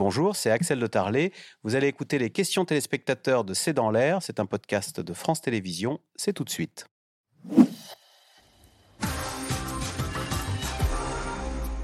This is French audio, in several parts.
Bonjour, c'est Axel de Tarlet. Vous allez écouter les questions téléspectateurs de C'est dans l'air. C'est un podcast de France Télévisions. C'est tout de suite.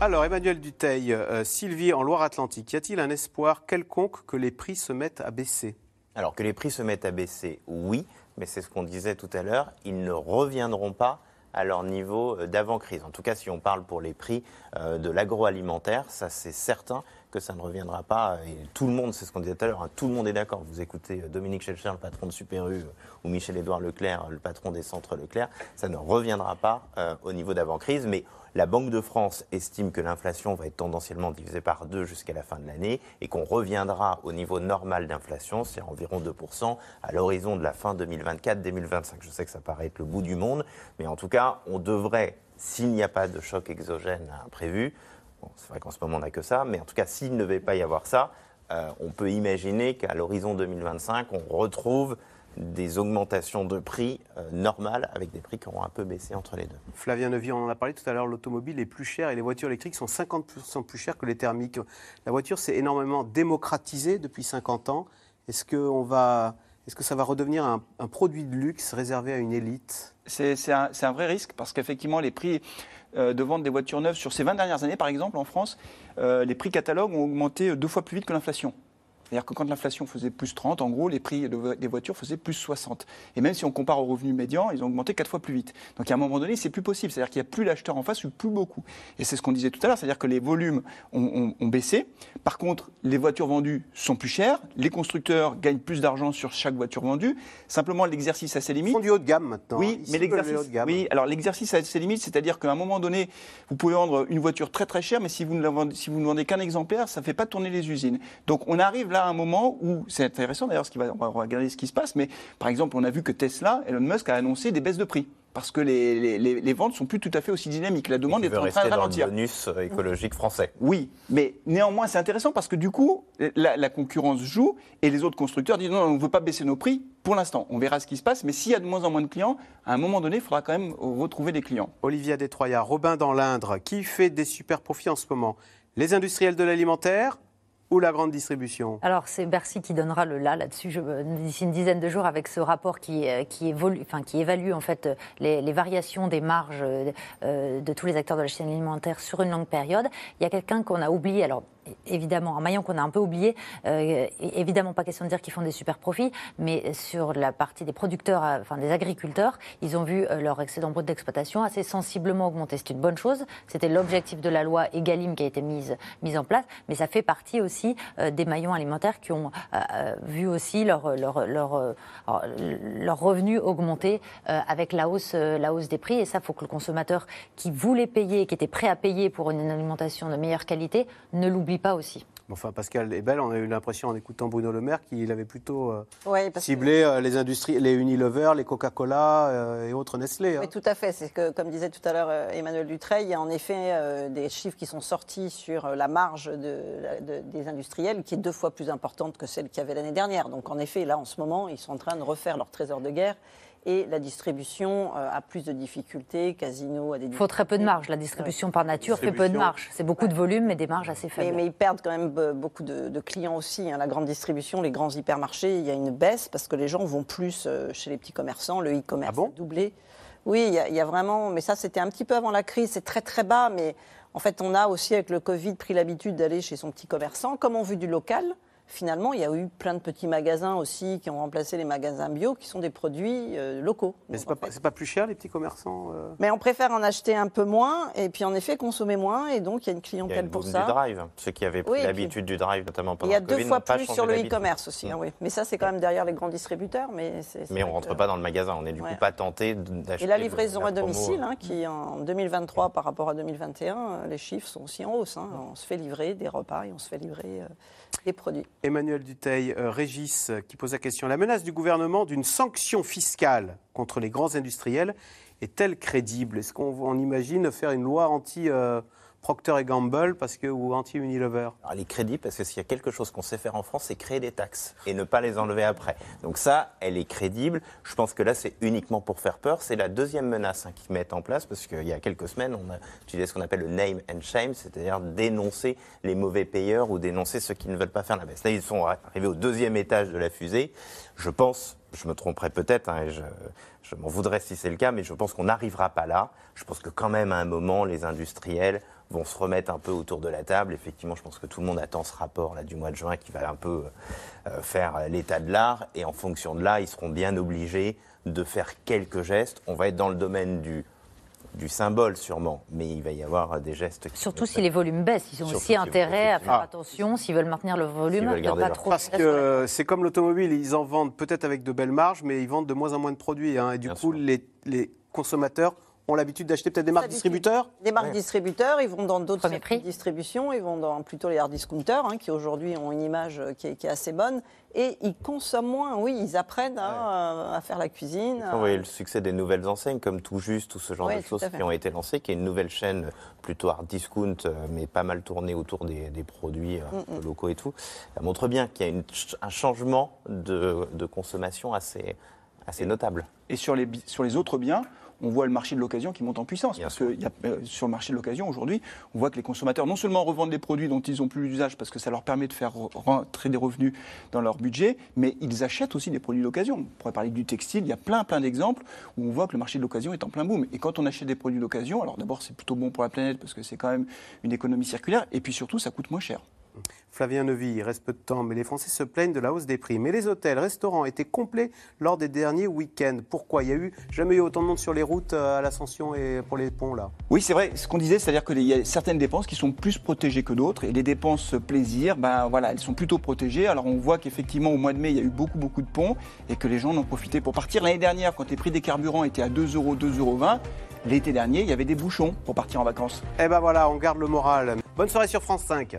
Alors, Emmanuel Duteil, euh, Sylvie, en Loire-Atlantique, y a-t-il un espoir quelconque que les prix se mettent à baisser? Alors, que les prix se mettent à baisser, oui, mais c'est ce qu'on disait tout à l'heure, ils ne reviendront pas à leur niveau euh, d'avant-crise. En tout cas, si on parle pour les prix euh, de l'agroalimentaire, ça c'est certain que ça ne reviendra pas. Et tout le monde, c'est ce qu'on disait tout à l'heure, hein, tout le monde est d'accord. Vous écoutez euh, Dominique Schelcher, le patron de Super U, ou Michel-Édouard Leclerc, le patron des centres Leclerc, ça ne reviendra pas au niveau d'avant-crise. Mais la Banque de France estime que l'inflation va être tendanciellement divisée par deux jusqu'à la fin de l'année et qu'on reviendra au niveau normal d'inflation, c'est environ 2%, à l'horizon de la fin 2024-2025. Je sais que ça paraît être le bout du monde, mais en tout cas, on devrait, s'il n'y a pas de choc exogène imprévu, c'est vrai qu'en ce moment on n'a que ça, mais en tout cas, s'il ne devait pas y avoir ça, euh, on peut imaginer qu'à l'horizon 2025, on retrouve des augmentations de prix euh, normales avec des prix qui auront un peu baissé entre les deux. Flavien Neuvy, on en a parlé tout à l'heure, l'automobile est plus cher et les voitures électriques sont 50% plus chères que les thermiques. La voiture s'est énormément démocratisée depuis 50 ans. Est-ce que, on va, est-ce que ça va redevenir un, produit de luxe réservé à une élite? C'est, un, vrai risque parce qu'effectivement les prix euh, de vente des voitures neuves sur ces 20 dernières années, par exemple, en France, euh, les prix catalogues ont augmenté deux fois plus vite que l'inflation. C'est-à-dire que quand l'inflation faisait plus 30, en gros, les prix des voitures faisaient plus 60. Et même si on compare au revenu médian, ils ont augmenté quatre fois plus vite. Donc à un moment donné, c'est plus possible. C'est-à-dire qu'il n'y a plus l'acheteur en face ou plus beaucoup. Et c'est ce qu'on disait tout à l'heure, c'est-à-dire que les volumes ont, baissé. Par contre, les voitures vendues sont plus chères. Les constructeurs gagnent plus d'argent sur chaque voiture vendue. Simplement, l'exercice a ses limites. Ils font du haut de gamme maintenant. Oui, mais l'exercice. Oui, alors l'exercice a ses limites, c'est-à-dire qu'à un moment donné, vous pouvez vendre une voiture très très chère, mais si vous ne, vendez, si vous ne vendez qu'un exemplaire, ça ne fait pas tourner les usines. Donc on arrive là à un moment où c'est intéressant d'ailleurs, ce qui va, on va regarder ce qui se passe, mais par exemple, on a vu que Tesla, Elon Musk a annoncé des baisses de prix parce que les, les, les, ventes sont plus tout à fait aussi dynamiques. La demande est en train de ralentir. Dans le bonus écologique français. Oui, mais néanmoins c'est intéressant parce que du coup la, concurrence joue et les autres constructeurs disent non, on ne veut pas baisser nos prix pour l'instant. On verra ce qui se passe, mais s'il y a de moins en moins de clients, à un moment donné, il faudra quand même retrouver des clients. Olivia Détroyat, Robin dans l'Indre, qui fait des super profits en ce moment? Les industriels de l'alimentaire ou la grande distribution Alors c'est Bercy qui donnera le là là-dessus d'ici une dizaine de jours avec ce rapport qui, euh, évolue, enfin, qui évalue en fait les, variations des marges euh, de tous les acteurs de la chaîne alimentaire sur une longue période. Il y a quelqu'un qu'on a oublié, alors évidemment, un maillon qu'on a un peu oublié. Euh, évidemment, pas question de dire qu'ils font des super profits, mais sur la partie des producteurs, euh, enfin des agriculteurs, ils ont vu euh, leur excédent brut d'exploitation assez sensiblement augmenter. C'est une bonne chose. C'était l'objectif de la loi Egalim qui a été mise, mise en place, mais ça fait partie aussi des maillons alimentaires qui ont vu aussi leur, leur, leur, leur revenu augmenter avec la hausse, la hausse des prix. Et ça, il faut que le consommateur qui voulait payer, qui était prêt à payer pour une alimentation de meilleure qualité, ne l'oublie pas aussi. Enfin, Pascal est belle. On a eu l'impression en écoutant Bruno Le Maire qu'il avait plutôt euh, ciblé euh, les industries, les Unilever, les Coca-Cola euh, et autres Nestlé. Hein. Oui, tout à fait. C'est que, comme disait tout à l'heure Emmanuel Dutreil, il y a en effet des chiffres qui sont sortis sur la marge de, des industriels qui est deux fois plus importante que celle qu'il y avait l'année dernière. Donc, en effet, là, en ce moment, ils sont en train de refaire leur trésor de guerre et la distribution euh, a plus de difficultés, Casino a des Il faut très peu de marge. La distribution par nature fait peu de marge. C'est beaucoup de volume, mais des marges assez faibles. Mais, ils perdent quand même beaucoup de, clients aussi. Hein. La grande distribution, les grands hypermarchés, il y a une baisse parce que les gens vont plus euh, chez les petits commerçants. Le e-commerce ah a doublé. Oui, il y, y, a, vraiment. Mais ça, c'était un petit peu avant la crise. C'est très très bas. Mais en fait, on a aussi avec le Covid pris l'habitude d'aller chez son petit commerçant. Comme on veut du local, finalement, il y a eu plein de petits magasins aussi qui ont remplacé les magasins bio, qui sont des produits euh, locaux. Mais ce n'est pas, plus cher, les petits commerçants euh? Mais on préfère en acheter un peu moins et puis en effet consommer moins. Et donc, il y a une clientèle pour ça. Il y a du drive. Ceux qui avaient pris l'habitude du drive, notamment pendant Il y a deux fois plus sur le e-commerce aussi. Hein, oui. Mais ça, c'est quand même derrière les grands distributeurs. Mais, mais on ne rentre pas dans le magasin. On n'est du coup pas tenté d'acheter. Et la livraison à domicile, hein, qui en 2023 par rapport à 2021, euh, les chiffres sont aussi en hausse. Hein. On se fait livrer des repas et on se fait livrer des produits. Emmanuel Duteil, euh, Régis, euh, qui pose la question. La menace du gouvernement d'une sanction fiscale contre les grands industriels est-elle crédible? Est-ce qu'on imagine faire une loi anti... Euh, Procter Gamble parce que, ou anti-Unilever est crédible parce que s'il y a quelque chose qu'on sait faire en France, c'est créer des taxes et ne pas les enlever après. Donc ça, elle est crédible. Je pense que là, c'est uniquement pour faire peur. C'est la deuxième menace hein, qu'ils mettent en place parce qu'il y a quelques semaines, on a utilisé ce qu'on appelle le name and shame, c'est-à-dire dénoncer les mauvais payeurs ou dénoncer ceux qui ne veulent pas faire la baisse. Là, ils sont arrivés au deuxième étage de la fusée. Je pense, je me tromperai peut-être, hein, je, je m'en voudrais si c'est le cas, mais je pense qu'on n'arrivera pas là. Je pense que quand même, à un moment, les industriels vont se remettre un peu autour de la table. Effectivement, je pense que tout le monde attend ce rapport là, du mois de juin qui va un peu euh, faire l'état de l'art. Et en fonction de là, ils seront bien obligés de faire quelques gestes. On va être dans le domaine du, du symbole sûrement, mais il va y avoir des gestes. Qui Surtout si les volumes baissent. Ils ont Surtout aussi si- intérêt à faire Ah. attention s'ils veulent maintenir le volume, pas leur- trop. Parce que c'est comme l'automobile, ils en vendent peut-être avec de belles marges, mais ils vendent de moins en moins de produits. hein. et du Bien coup, sûr. les, les consommateurs ont l'habitude d'acheter peut-être des marques distributeurs Des marques Ouais. distributeurs, ils vont dans d'autres prix. de distribution, ils vont dans plutôt les hard discounters, hein, qui aujourd'hui ont une image euh, qui est, qui est assez bonne, et ils consomment moins, oui, ils apprennent à, à faire la cuisine. Vous voyez le succès des nouvelles enseignes comme Tout Juste, tout ce genre de choses qui ont été lancées, qui est une nouvelle chaîne plutôt hard discount, euh, mais pas mal tournée autour des, des produits euh, locaux et tout. Ça montre bien qu'il y a une un changement de, de consommation assez, assez notable. Et sur les, bi- sur les autres biens, on voit le marché de l'occasion qui monte en puissance. Bien parce sûr. que y a, euh, sur le marché de l'occasion, aujourd'hui, on voit que les consommateurs non seulement revendent des produits dont ils n'ont plus d'usage parce que ça leur permet de faire re- rentrer des revenus dans leur budget, mais ils achètent aussi des produits d'occasion. On pourrait parler du textile, il y a plein, plein d'exemples où on voit que le marché de l'occasion est en plein boom. Et quand on achète des produits d'occasion, alors d'abord, c'est plutôt bon pour la planète parce que c'est quand même une économie circulaire, et puis surtout, ça coûte moins cher. Flavien Nevy, il reste peu de temps, mais les Français se plaignent de la hausse des prix. Mais les hôtels, restaurants étaient complets lors des derniers week-ends. Pourquoi? Il y a eu jamais eu autant de monde sur les routes euh, à l'Ascension et pour les ponts là? Oui, c'est vrai. Ce qu'on disait, c'est-à-dire qu'il y a certaines dépenses qui sont plus protégées que d'autres. Et les dépenses plaisir, ben voilà, elles sont plutôt protégées. Alors on voit qu'effectivement, au mois de mai, il y a eu beaucoup, beaucoup de ponts et que les gens en ont profité pour partir. L'année dernière, quand les prix des carburants étaient à 2 euros, 2,20 euros, l'été dernier, il y avait des bouchons pour partir en vacances. Eh ben voilà, on garde le moral. Bonne soirée sur France 5.